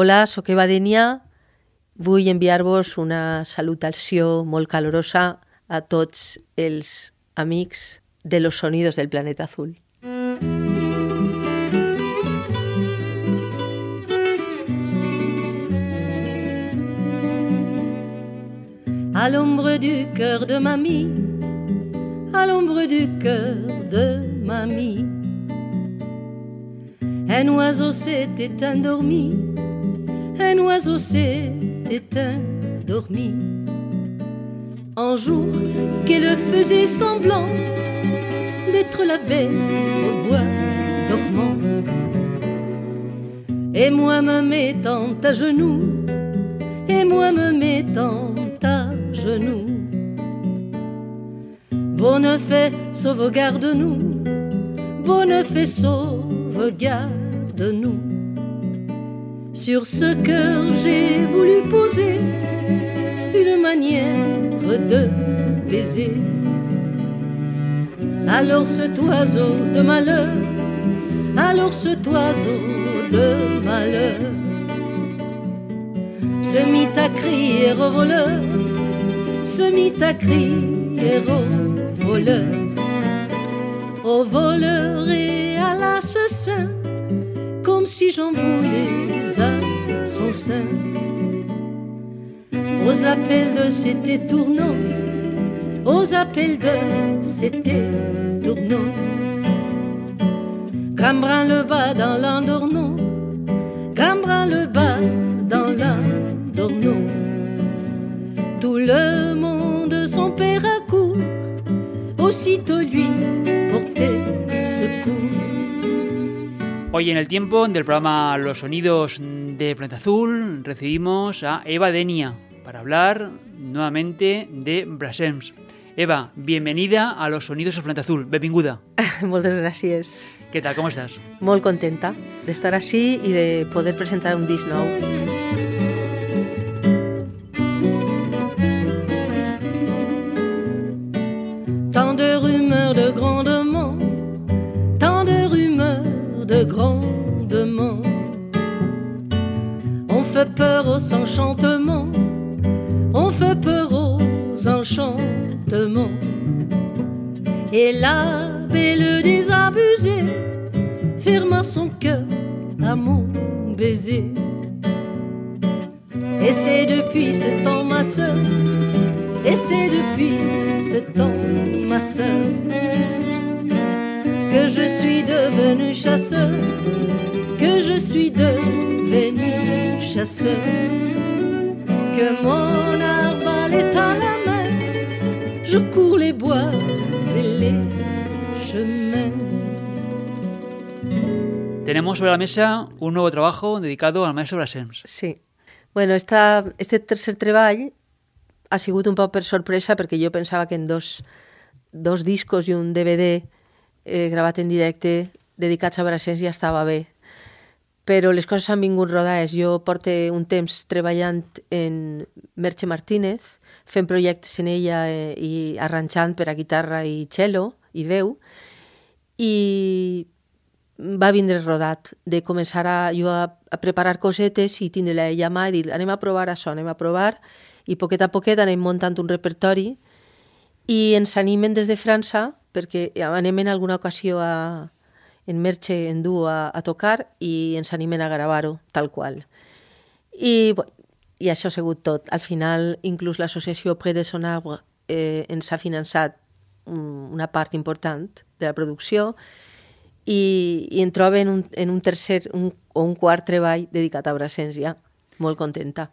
Hola, sóc Eva Denia. Vull enviar-vos una salutació molt calorosa a tots els amics de los sonidos del planeta azul. À l'ombre du cœur de mamie, à l'ombre du cœur de mamie, un oiseau s'est endormi un oiseau s'est éteint, dormi. Un jour qu'elle faisait semblant d'être la belle au bois dormant. Et moi me mettant à genoux, et moi me mettant à genoux. Bonne fée, sauvegarde-nous, bonne fée, sauvegarde-nous. Sur ce cœur, j'ai voulu poser une manière de baiser. Alors cet oiseau de malheur, alors cet oiseau de malheur se mit à crier au voleur, se mit à crier au voleur, au voleur et à l'assassin comme si j'en voulais sein. Aux appels de c'était tournant, aux appels de c'était tournant. Cambrin le bas dans l'endornon, Cambrin le bas dans l'endornon. Tout le monde son père à court, aussitôt lui portait secours. Hoy en el tiempo del programa Los Sonidos de Planeta Azul recibimos a Eva Denia para hablar nuevamente de Brasems. Eva, bienvenida a Los Sonidos de Planeta Azul. Benvinguda. Moltes gràcies. ¿Qué tal? ¿Cómo estás? Molt contenta d'estar així i de poder presentar un disc nou. Fait peur aux enchantements, on fait peur aux enchantements. Et la belle désabusée ferma son cœur à mon baiser. Et c'est depuis ce temps, ma sœur, et c'est depuis ce temps, ma sœur, que je suis devenu chasseur, que je suis devenu chasseur, que mon arbalète à la main, je cours les bois et les chemins. Tenemos sobre la mesa un nuevo trabajo dedicado al maestro Brasems. Sí. Bueno, esta, este tercer treball ha sigut un poc per sorpresa perquè jo pensava que en dos, dos discos i un DVD eh, gravat en directe dedicats a Brassens ja estava bé. Però les coses han vingut rodades. Jo porte un temps treballant en Merche Martínez, fent projectes en ella eh, i arranjant per a guitarra i cello i veu, i va vindre rodat de començar a, jo a, a preparar cosetes i tindre-la ella mà i dir anem a provar això, anem a provar i poquet a poquet anem muntant un repertori i ens animen des de França perquè anem en alguna ocasió a, en Merche en duo a, a tocar i ens animen a gravar-ho tal qual. I, I això ha sigut tot. Al final, inclús l'associació Pré de Sonabre eh, ens ha finançat una part important de la producció i, i en un, en un tercer un, o un quart treball dedicat a Brassens ja. Molt contenta.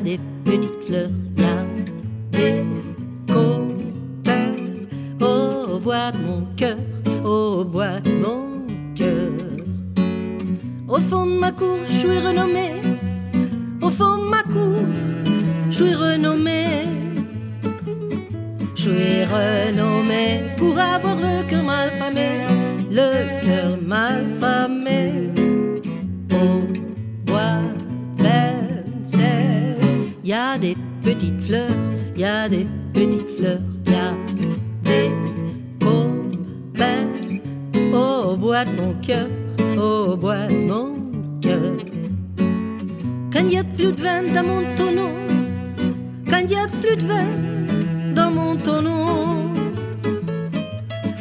Des y a des copains au bois de mon cœur, au bois de mon cœur. Quand il y a plus de vin dans mon tonneau, quand il y a plus de vin dans mon tonneau,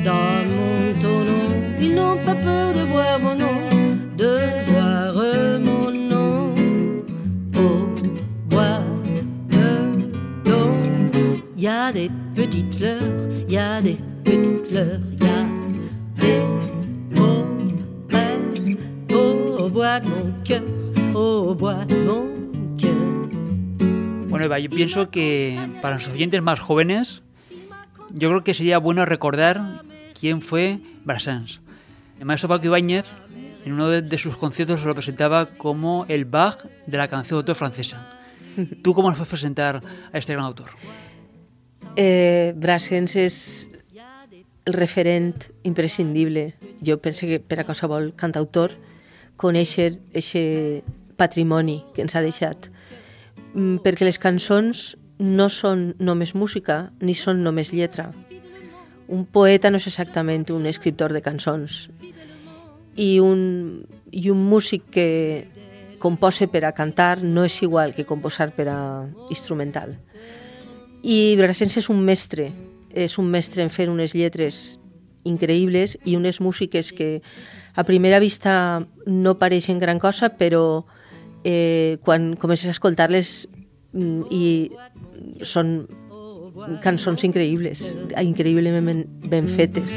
dans mon tonneau, ils n'ont pas peur de boire mon nom, de boire mon nom. Au bois de don, il y a des petites fleurs, il y a des petites fleurs, il y a des au bois de mon cœur, au bois de mon cœur. Bueno, Eva, yo pienso que para los oyentes más jóvenes, yo creo que sería bueno recordar quién fue Brassens. El maestro Paco Ibáñez, en uno de, sus conciertos, lo presentaba como el Bach de la canción de autor francesa. ¿Tú cómo nos puedes presentar a este gran autor? Eh, Brassens és el referent imprescindible. Jo penso que per a qualsevol cantautor conèixer aquest patrimoni que ens ha deixat. Mm, Perquè les cançons no són només música ni són només lletra. Un poeta no és exactament un escriptor de cançons i un, i un músic que compose per a cantar no és igual que composar per a instrumental. I Brassens és un mestre, és un mestre en fer unes lletres increïbles i unes músiques que a primera vista no pareixen gran cosa, però eh, quan comences a escoltar-les mm, i són cançons increïbles, increïblement ben fetes.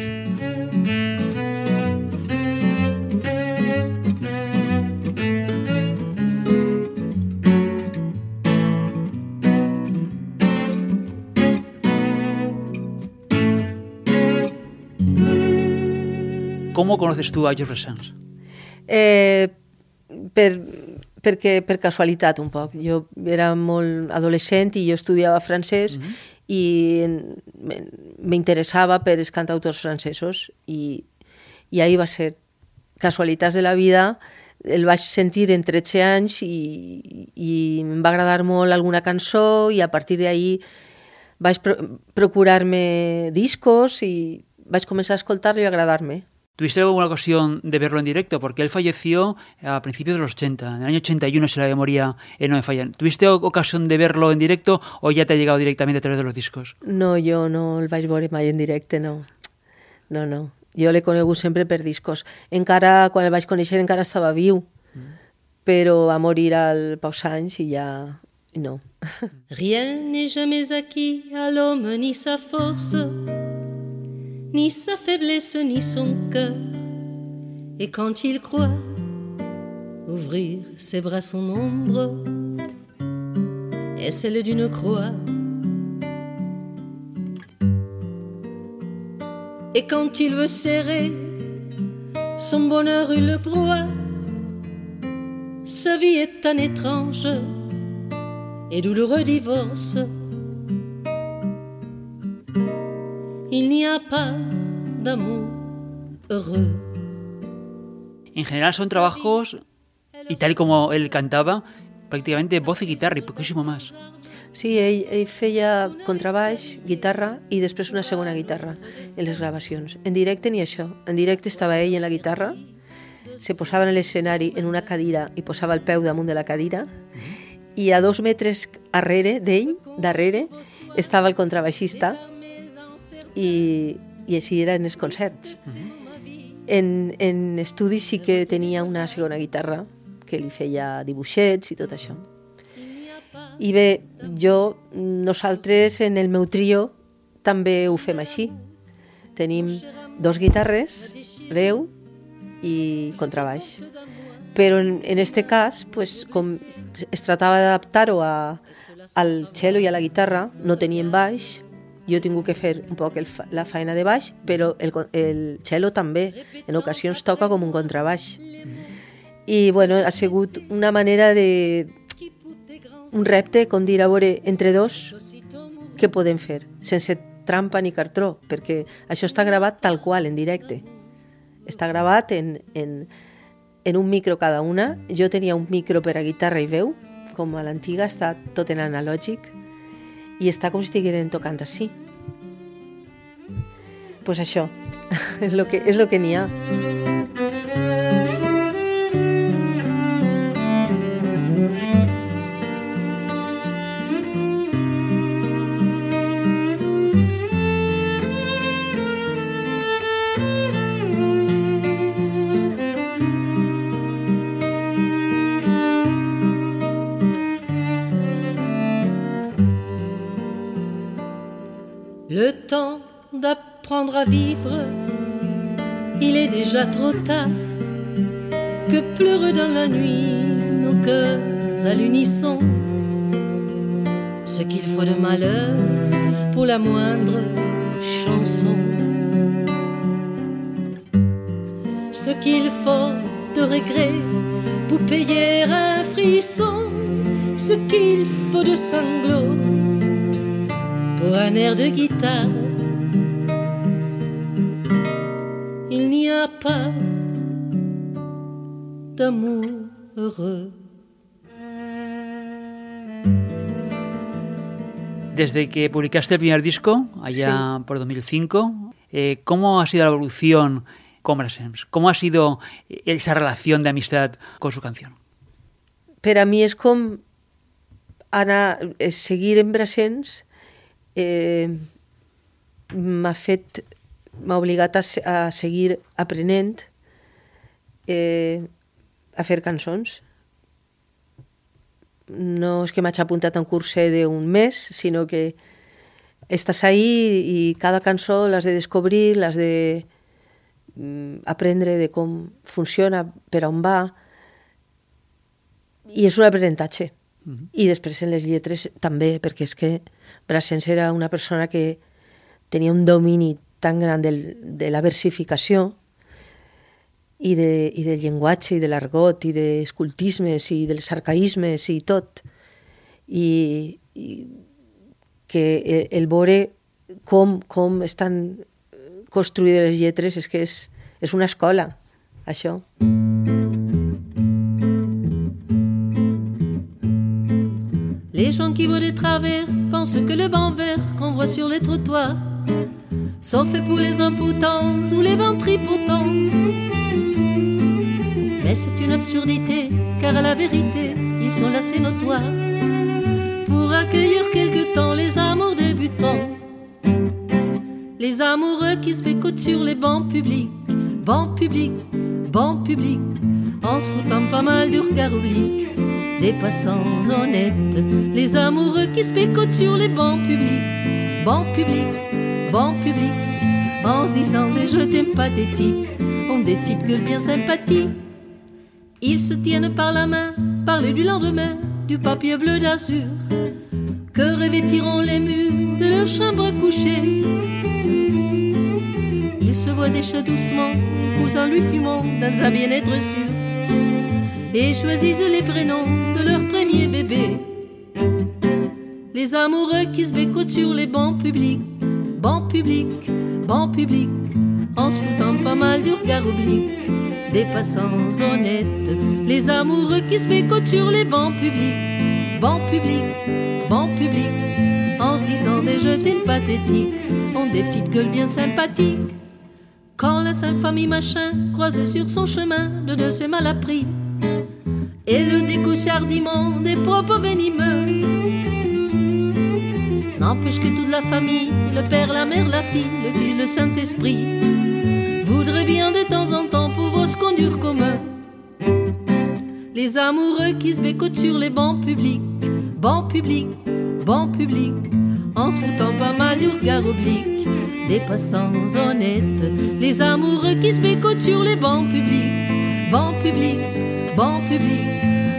¿Cómo conoces tú a George Brassens? Eh, per, perquè, per casualitat un poc. Jo era molt adolescent i jo estudiava francès mm -hmm. i m'interessava per els cantautors francesos i, i ahir va ser casualitats de la vida el vaig sentir en 13 anys i, i em va agradar molt alguna cançó i a partir d'ahir vaig pro procurar-me discos i vaig començar a escoltar-lo i agradar-me. ¿Tuviste alguna ocasión de verlo en directo? Porque él falleció a principios de los 80. En el año 81, si la memoria eh, no me falla. ¿Tuviste ocasión de verlo en directo o ya te ha llegado directamente a través de los discos? No, jo no el vaig veure mai en directe, no. No, no. Jo l'he conegut sempre per discos. Encara, quan el vaig conèixer, encara estava viu. Però va morir al pocs anys i ja... No. Rien n'est jamais acquis à l'homme, ni sa force, ni sa faiblesse, ni son cœur. Et quand il croit ouvrir ses bras, son ombre est celle d'une croix. Et quand il veut serrer son bonheur, il le broie. Sa vie est un étrange et douloureux divorce. N'y a pas d'amour heureux. En general son trabajos, y tal como él cantaba, prácticamente voz y guitarra y poquísimo más. Sí, ell, ell feia contrabaix, guitarra i després una segona guitarra en les gravacions. En directe ni això. En directe estava ell en la guitarra, se posava en l'escenari en una cadira i posava el peu damunt de la cadira i a dos metres darrere d'ell, darrere, estava el contrabaixista i, i així eren els concerts. En, en estudi sí que tenia una segona guitarra que li feia dibuixets i tot això. I bé, jo, nosaltres en el meu trio també ho fem així. Tenim dos guitarres, veu i contrabaix. Però en, en este cas, pues, com es tractava d'adaptar-ho al cello i a la guitarra, no tenien baix, jo he tingut que fer un poc el, la feina de baix, però el, el cello també, en ocasions toca com un contrabaix. I bueno, ha sigut una manera de... un repte, com dir, a veure, entre dos, què podem fer? Sense trampa ni cartró, perquè això està gravat tal qual, en directe. Està gravat en, en, en un micro cada una. Jo tenia un micro per a guitarra i veu, com a l'antiga, està tot en analògic, i està com si estigueren tocant així. Doncs pues això, és el que, és lo que n'hi ha. Le à vivre, il est déjà trop tard. Que pleurent dans la nuit nos cœurs à l'unisson. Ce qu'il faut de malheur pour la moindre chanson. Ce qu'il faut de regret pour payer un frisson. Ce qu'il faut de sanglots pour un air de guitare. Pas d'amour heureux. Desde que publicaste el primer disco, allá Sí. por 2005, eh, ¿cómo ha sido la evolución con Brassens? ¿Cómo ha sido esa relación de amistad con su canción? per a mi és com anar, eh, seguir en Brassens eh, m'ha fet m'ha obligat a, a seguir aprenent eh, a fer cançons. No és que m'haig apuntat a un curset d'un mes, sinó que estàs ahí i cada cançó l'has de descobrir, l'has de mm, aprendre de com funciona, per on va, i és un aprenentatge. I després en les lletres també, perquè és que Brassens era una persona que tenia un domini tan gran del, de la versificació i, de, i del llenguatge i de l'argot i dels cultismes i dels arcaïsmes i tot. I, i que el, el veure com, com estan construïdes les lletres és que és, és una escola, això. Les gens qui voient de travers pensent que le banc vert qu'on voit sur les trottoirs sont faits pour les impotents ou les ventripotents. Mais c'est une absurdité, car à la vérité, ils sont assez notoires pour accueillir quelque temps les amours débutants. Les amoureux qui se bécotent sur les bancs publics, bancs publics, bancs publics, en se foutant pas mal du regard oblique des passants honnêtes. Les amoureux qui se sur les bancs publics, bancs publics, bancs publics, en se disant des je t'aime pathétiques, ont des petites gueules bien sympathiques. Ils se tiennent par la main, parler du lendemain, du papier bleu d'azur, que revêtiront les murs de leur chambre à coucher? Il se voit déjà doucement, en lui fumant dans un bien-être sûr, et choisissent les prénoms de leur premier bébé. Les amoureux qui se bécotent sur les bancs publics, bancs publics, bancs publics, en se foutant pas mal du regard oblique des passants honnêtes. Les amoureux qui se bécotent sur les bancs publics, bancs publics, bancs publics, en se disant des je t'aime pathétiques, ont des petites gueules bien sympathiques. Quand la sainte famille machin croise sur son chemin de deux ses mal appris, et le découche hardiment des propos venimeux. N'empêche que toute la famille, le père, la mère, la fille, le fils, le Saint-Esprit, voudrait bien de temps en temps pouvoir se conduire comme. Les amoureux qui se bécotent sur les bancs publics, bancs publics, bancs publics, en se foutant pas mal du regard oblique des passants honnêtes. Les amoureux qui se bécotent sur les bancs publics, bon public, bon public,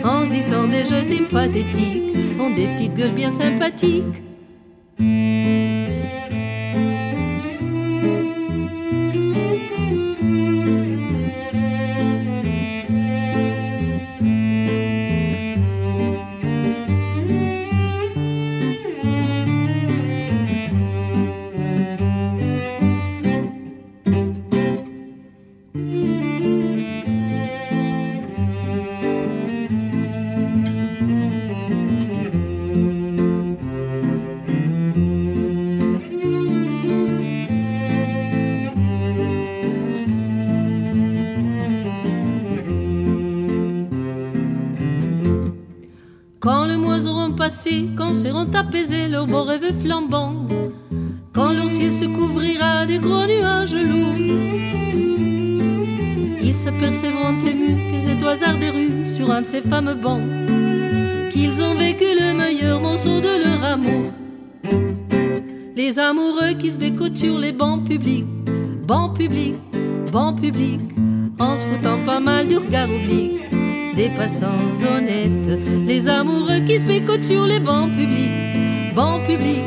en se disant des jeux pathétiques, ont des petites gueules bien sympathiques. Quand seront apaisés leurs beaux rêves flambants, quand leur ciel se couvrira de gros nuages lourds. Ils s'apercevront émus que ces oiseaux des rues sur un de ces fameux bancs, qu'ils ont vécu le meilleur morceau de leur amour. Les amoureux qui se bécotent sur les bancs publics, bancs publics, bancs publics, en se foutant pas mal du regard oblique des passants honnêtes, les amoureux qui se bécotent sur les bancs publics, bancs publics,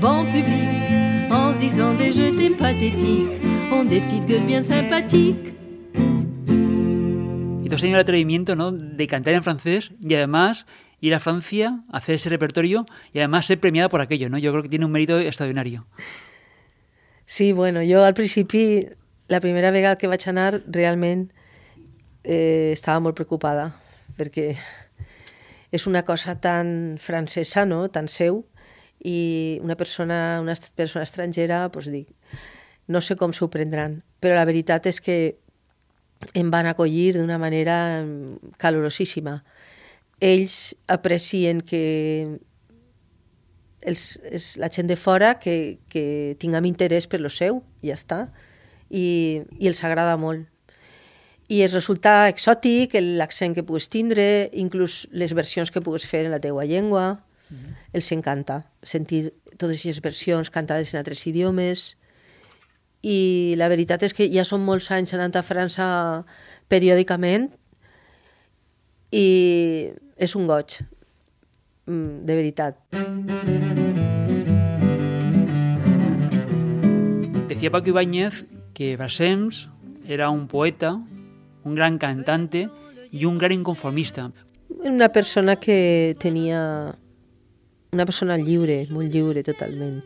bancs publics, en se disant des jeux pathétiques, ont des petites gueules bien sympathiques. Y tú has tenido el atrevimiento ¿no? de cantar en francés y además ir a Francia, hacer ese repertorio y además ser premiada por aquello, ¿no? Yo creo que tiene un mérito extraordinario. Sí, bueno, yo al principio, la primera vegada que vaig anar, realment eh, estava molt preocupada perquè és una cosa tan francesa, no? tan seu, i una persona, una persona estrangera, doncs dic, no sé com s'ho prendran, però la veritat és que em van acollir d'una manera calorosíssima. Ells aprecien que els, els, la gent de fora que, que tinguem interès per lo seu, ja està, i, i els agrada molt i es resulta exòtic l'accent que pugues tindre, inclús les versions que pugues fer en la teua llengua. Mm -hmm. Els encanta sentir totes aquestes versions cantades en altres idiomes. I la veritat és que ja són molts anys anant a França periòdicament i és un goig, mm, de veritat. Decía Paco Ibáñez que Brassens era un poeta un gran cantante y un gran inconformista. Una persona que tenia una persona lliure, molt lliure totalment.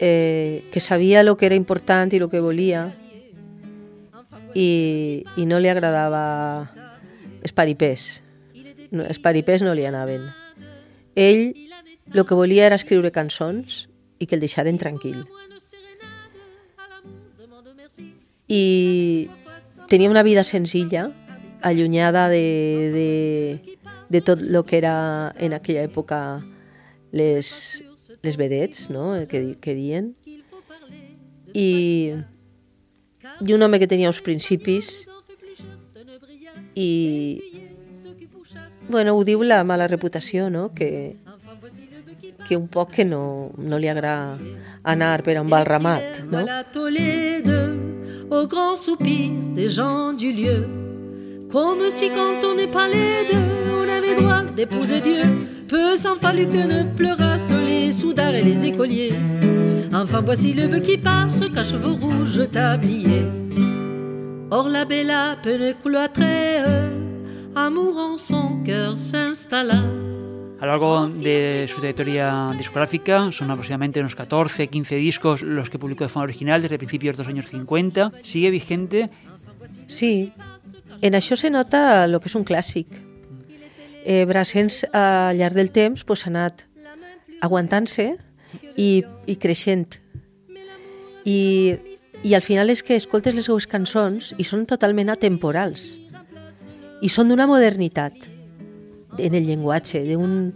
Eh, que sabia el que era important i el que volia i, i no li agradava esparipers. No, esparipers no li anaven. Ell el que volia era escriure cançons i que el deixaren tranquil. I tenia una vida senzilla, allunyada de, de, de tot el que era en aquella època les, les vedets, no? que, que dien. I, i un home que tenia uns principis i bueno, ho diu la mala reputació, no? que, que un poc que no, no li agrada anar per un bal ramat. No? Au grand soupir des gens du lieu. Comme si quand on n'est pas les deux, on avait droit d'épouser Dieu. Peu s'en fallut que ne pleurassent les soudards et les écoliers. Enfin voici le bœuf qui passe, qu'à cheveux rouges tablier. Or la bella peine cloîtrée, amour en son cœur s'installa. A lo largo de su trayectoria discográfica son aproximadamente unos 14, 15 discos los que publicó de forma original desde principios de los años 50. ¿Sigue vigente? Sí, en això se nota el que és un clàssic. Eh, Brassens al llarg del temps pues, ha anat aguantant-se i, i creixent. I, I al final és que escoltes les seues cançons i són totalment atemporals. I són d'una modernitat en el llenguatge, un,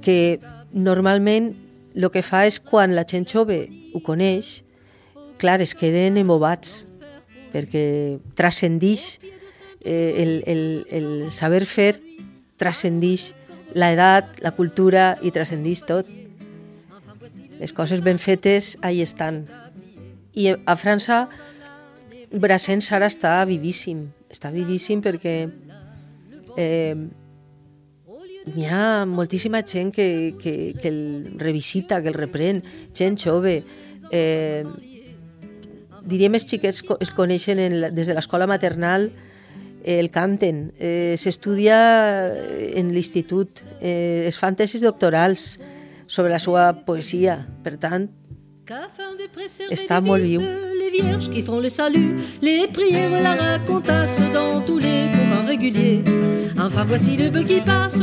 que normalment el que fa és quan la gent jove ho coneix, clar, es queden embobats, perquè transcendix eh, el, el, el saber fer, transcendix l'edat, la cultura i transcendix tot. Les coses ben fetes, ahí estan. I a França Brassens ara està vivíssim, està vivíssim perquè eh, n'hi ha moltíssima gent que, que, que el revisita, que el reprèn, gent jove. Eh, diríem els xiquets es coneixen en la, des de l'escola maternal, eh, el canten, eh, s'estudia en l'institut, eh, es fan tesis doctorals sobre la seva poesia. Per tant, està molt viu. Les vierges qui font le salut, les prières, la racontasse dans tous les courants réguliers. Enfin voici le bœuf qui passe,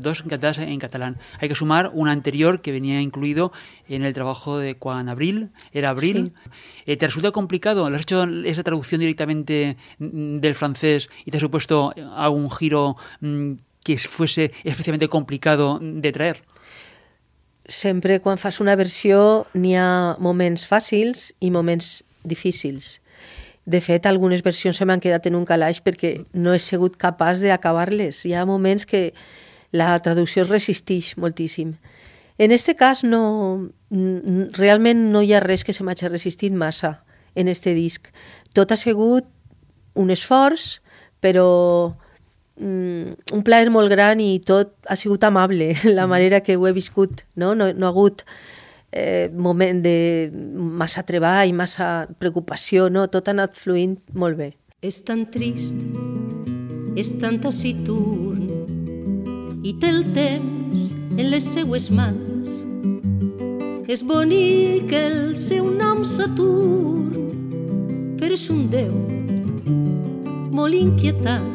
dos cantadas en catalán. Hay que sumar una anterior que venía incluido en el trabajo de Juan Abril, era Abril. Sí. ¿Te resulta complicado? ¿Lo has hecho esa traducción directamente del francés y te ha supuesto algún giro que fuese especialmente complicado de traer? Sempre quan fas una versió n'hi ha moments fàcils i moments difícils. De fet, algunes versions se m'han quedat en un calaix perquè no he sigut capaç d'acabar-les. Hi ha moments que la traducció es resisteix moltíssim. En este cas, no, realment no hi ha res que se m'hagi resistit massa en este disc. Tot ha sigut un esforç, però mm, un plaer molt gran i tot ha sigut amable, la manera que ho he viscut. No, no, no ha hagut eh, moment de massa treball, massa preocupació, no? tot ha anat fluint molt bé. És tan trist, és tan taciturn, i té el temps en les seues mans. És bonic el seu nom Saturn, però és un déu molt inquietant.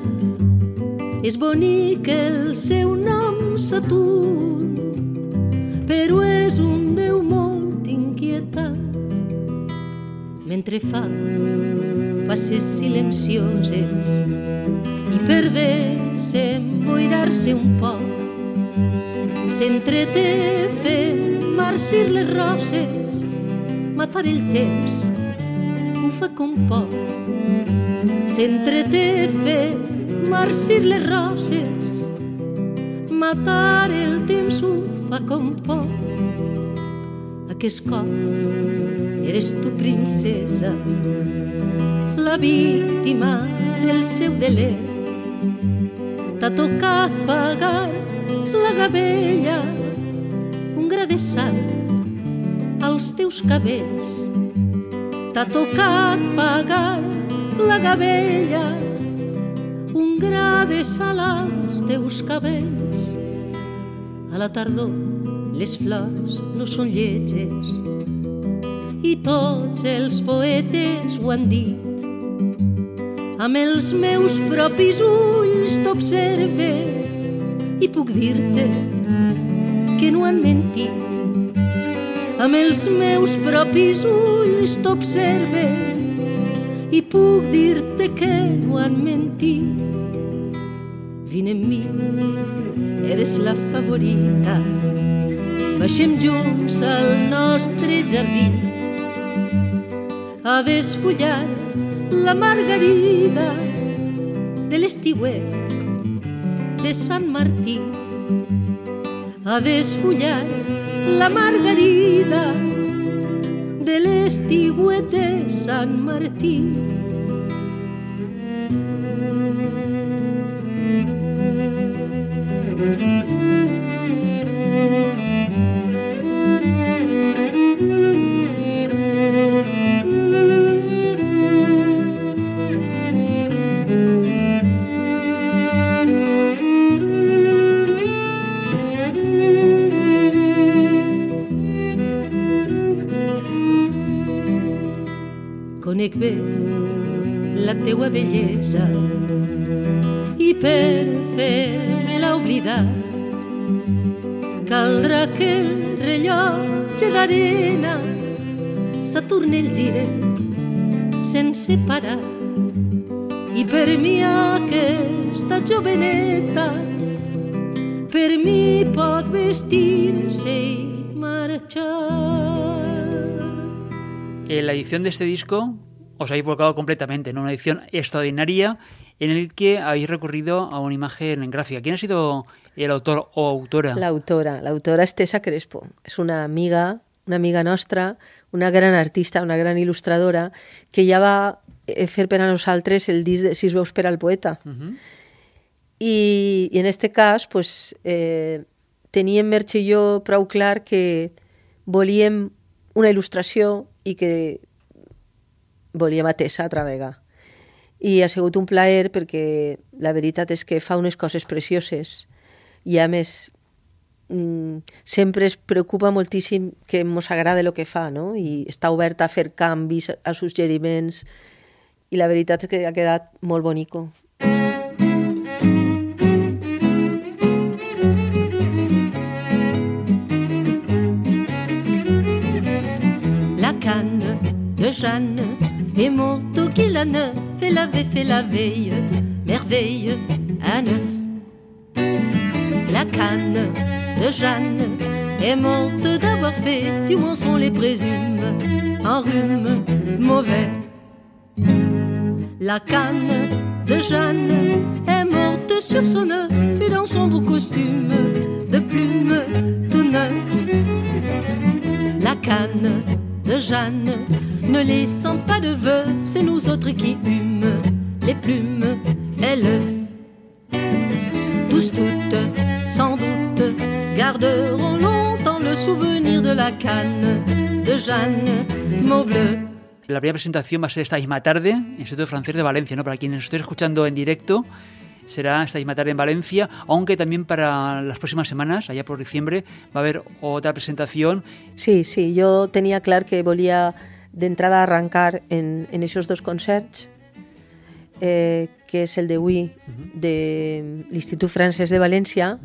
És bonic el seu nom Saturn, però és un Déu molt inquietat. Mentre fa passes silencioses i per se emboirar-se un poc, s'entreté fent marcir les roses, matar el temps, ho fa com pot. S'entreté fent marcir les roses, matar el temps ho fa com pot. Aquest cop eres tu princesa, la víctima del seu deler. T'ha tocat pagar la gavella, un gra de sang als teus cabells. T'ha tocat pagar la gavella, un gra de sal als teus cabells. A la tardor les flors no són lletges i tots els poetes ho han dit. Amb els meus propis ulls t'observe i puc dir-te que no han mentit. Amb els meus propis ulls t'observe i puc dir-te que no han mentit. Vine amb mi, eres la favorita, Baixem junts al nostre jardí a desfullar la margarida de l'estiuet de Sant Martí a desfullar la margarida de l'estiuet de Sant Martí. Conec bé la teua bellesa i per fer-me-la oblidar caldrà que el rellotge d'arena s'aturni el gire sense parar i per mi aquesta joveneta per mi pot vestir-se i marxar. En la edición de este disco os habéis volcado completamente, ¿no? Una edición extraordinaria en el que habéis recurrido a una imagen gráfica. ¿Quién ha sido el autor o autora? La autora, la autora és Tessa Crespo. És una amiga, una amiga nostra, una gran artista, una gran il·lustradora, que ja va eh, fer per a nosaltres el disc de Sis veus per al poeta. Uh -huh. I, i en este cas, pues, eh, teníem Merche i jo prou clar que volíem una il·lustració i que volíem a Tessa altra vegada. I ha sigut un plaer perquè la veritat és que fa unes coses precioses i a més mm, sempre es preocupa moltíssim que ens agrada el que fa no? i està oberta a fer canvis, a suggeriments i la veritat és que ha quedat molt bonico. La canne de Jeanne est morte au qu'il a neuf, fait laver, fait la veille, merveille à neuf. La canne de Jeanne est morte d'avoir fait, du mensonge les présume, un rhume mauvais. La canne de Jeanne est morte sur son œuf et dans son beau costume de plumes tout neuf. La canne de Jeanne ne laissant pas de veuf, c'est nous autres qui hument les plumes et l'œuf. Tous toutes, sans doute, garderont longtemps le souvenir de la canne de Jeanne Maubleu. La primera presentación va a ser esta misma tarde en Instituto Francés de Valencia, ¿no? Para quienes estén escuchando en directo, será esta misma tarde en Valencia, aunque también para las próximas semanas, allá por diciembre, va a haber otra presentación. Sí, sí, jo tenia clar que volia d'entrada arrencar en, en aquests dos concerts, eh, que és el d'avui de l'Institut Francès de València,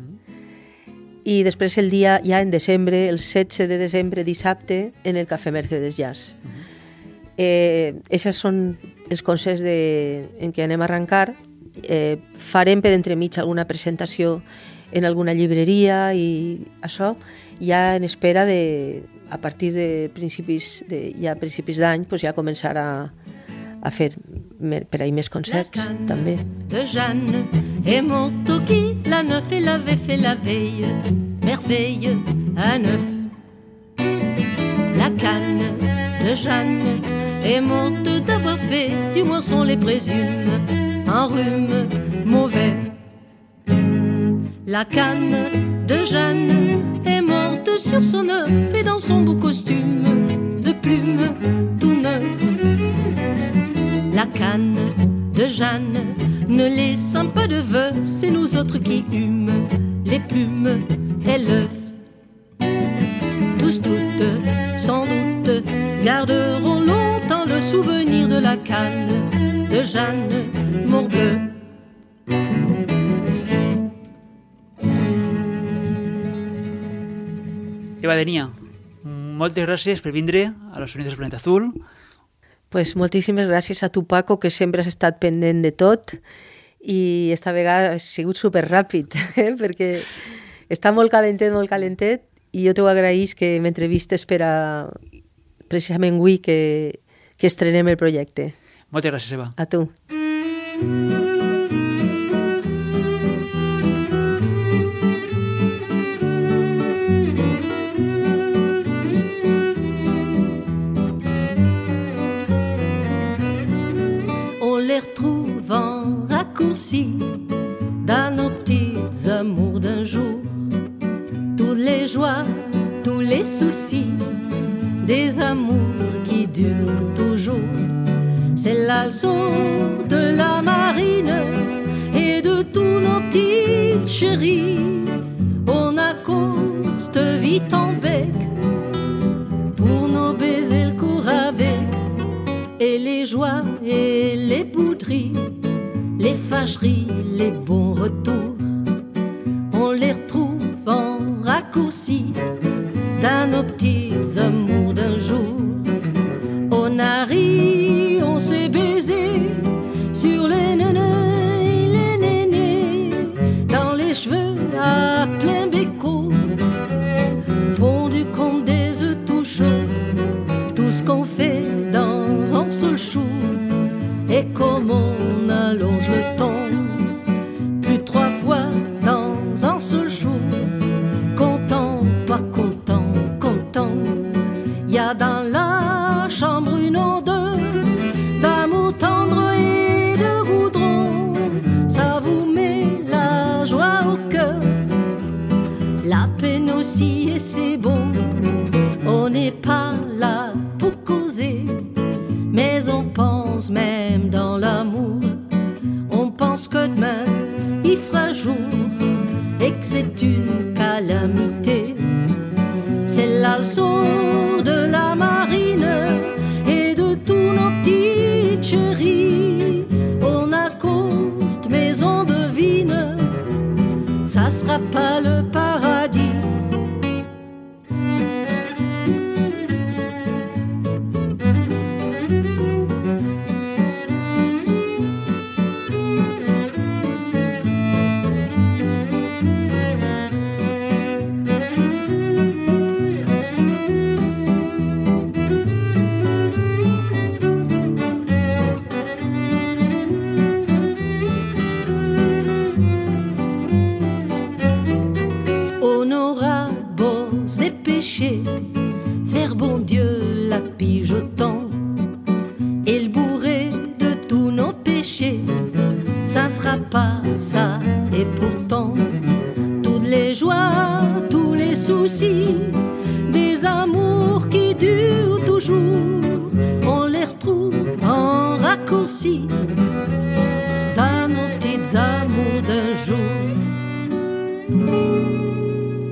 i després el dia, ja en desembre, el 16 de desembre, dissabte, en el Cafè Mercedes Jazz. Eh, Aquests són els concerts de, en què anem a arrencar. Eh, farem per entremig alguna presentació en alguna llibreria i això, ja en espera de, a partir de principis de, ja principis d'any, pues ja començar a, a fer per ahir més concerts, canne també. de Jeanne morte au qui la neuf et l'avait fait la veille, merveille à neuf. La canne de Jeanne est morte d'avoir fait, du moins sont les présumes, un rhume mauvais. La canne de Jeanne est morte sur son œuf et dans son beau costume de plumes tout neuf. La canne de Jeanne ne laissant pas de veuf, c'est nous autres qui hument les plumes et l'œuf. Tous toutes, sans doute, garderont longtemps le souvenir de la canne de Jeanne Morbleu. Eva Denia, moltes gràcies per vindre a los Sonidos del Planeta Azul. Pues moltíssimes gràcies a tu, Paco, que sempre has estat pendent de tot i esta vegada has sigut super ràpid, eh? perquè està molt calentet, molt calentet, i jo t'ho agraïs que m'entrevistes per a precisament avui que, que estrenem el projecte. Moltes gràcies, Eva. A tu. On les retrouve en raccourci dans nos petits amours d'un jour. Toutes les joies, tous les soucis, des amours qui durent toujours. C'est la de la marine et de tous nos petites chéris. On accoste vite en bec pour nos baisers le cours avec et les joies et les bouderies, les fâcheries, les bons retours. On les retrouve en raccourci dans nos petits amours d'un jour. On a le De la marine et de tous nos petites chéris. On accoste, mais on devine, ça sera pas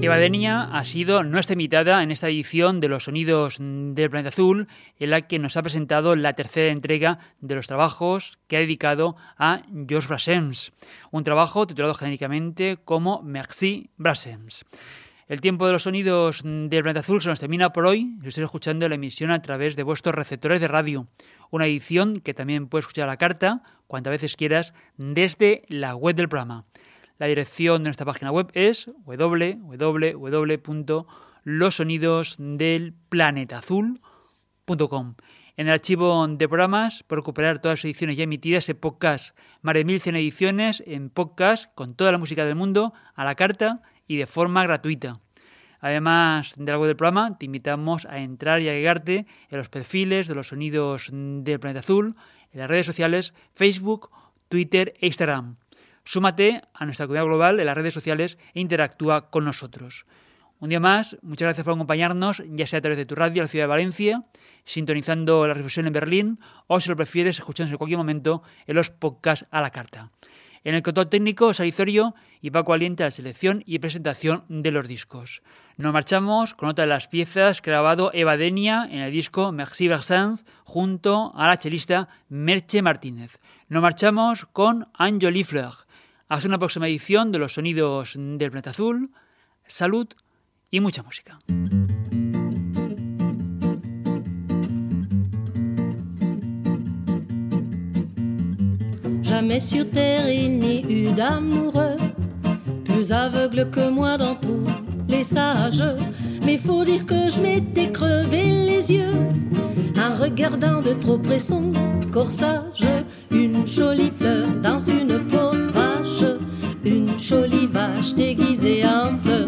Eva Denia ha sido nuestra invitada en esta edición de los Sonidos del Planeta Azul, en la que nos ha presentado la tercera entrega de los trabajos que ha dedicado a Georges Brassens, un trabajo titulado genéricamente como Merci Brassens. El tiempo de los sonidos del planeta azul se nos termina por hoy. Si estoy escuchando la emisión a través de vuestros receptores de radio. Una edición que también puedes escuchar a la carta, cuantas veces quieras, desde la web del programa. La dirección de nuestra página web es www.losonidosdelplanetazul.com. En el archivo de programas, por recuperar todas las ediciones ya emitidas en podcast, más de 1100 ediciones en podcast con toda la música del mundo a la carta y de forma gratuita. Además de web del programa, te invitamos a entrar y agregarte en los perfiles de los sonidos del planeta azul, en las redes sociales Facebook, Twitter e Instagram. Súmate a nuestra comunidad global en las redes sociales e interactúa con nosotros. Un día más, muchas gracias por acompañarnos, ya sea a través de tu radio la ciudad de Valencia, sintonizando la reflexión en Berlín, o si lo prefieres, escuchándonos en cualquier momento en los podcasts a la carta. En el control técnico, Salizorio y Paco Aliente a la selección y presentación de los discos. Nos marchamos con otra de las piezas grabado Eva Denia en el disco Merci Versans junto a la chelista Merche Martínez. Nos marchamos con Anne Fleur. Hasta una próxima edición de los sonidos del planeta azul. Salud y mucha música. Jamais sur terre il n'y eut d'amoureux plus aveugle que moi dans tous les sages. Mais faut dire que je m'étais crevé les yeux en regardant de trop près son corsage. Une jolie fleur dans une peau une jolie vache déguisée en fleur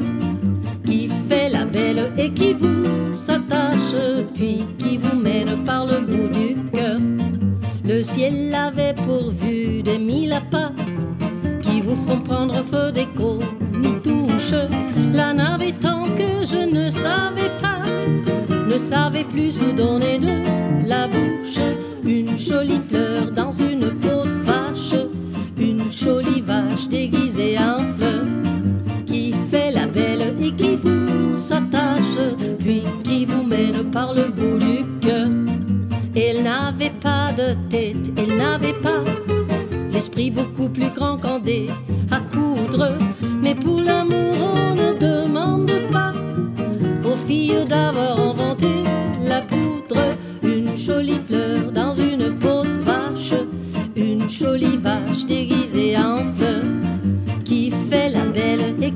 qui fait la belle et qui vous s'attache, puis qui vous mène par le bout du cœur. Le ciel l'avait pourvu des mille appâts qui vous font prendre feu des touche. La nave tant que je ne savais pas, ne savais plus vous donner de la bouche. Une jolie fleur dans une peau de vache, une jolie vache déguisée en fleur qui fait la belle et qui vous s'attache, puis qui vous mène par le bout du cœur. Elle n'avait pas de tête, elle n'avait pas l'esprit beaucoup plus grand qu'en dé à coudre. Mais pour l'amour, on ne demande pas aux filles d'avoir inventé la poudre. Une jolie fleur dans une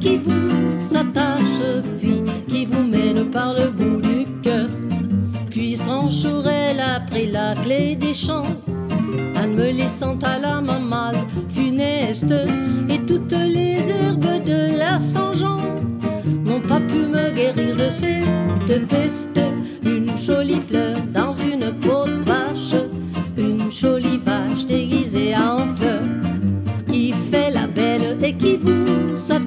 qui vous s'attache, puis qui vous mène par le bout du cœur. Puis son jour, elle a pris la clé des champs, en me laissant à la mamale funeste, et toutes les herbes de la Saint-Jean n'ont pas pu me guérir de cette peste, une jolie fleur dans une peau de vache, une jolie vache déguisée en fleur, qui fait la belle et qui vous s'attache,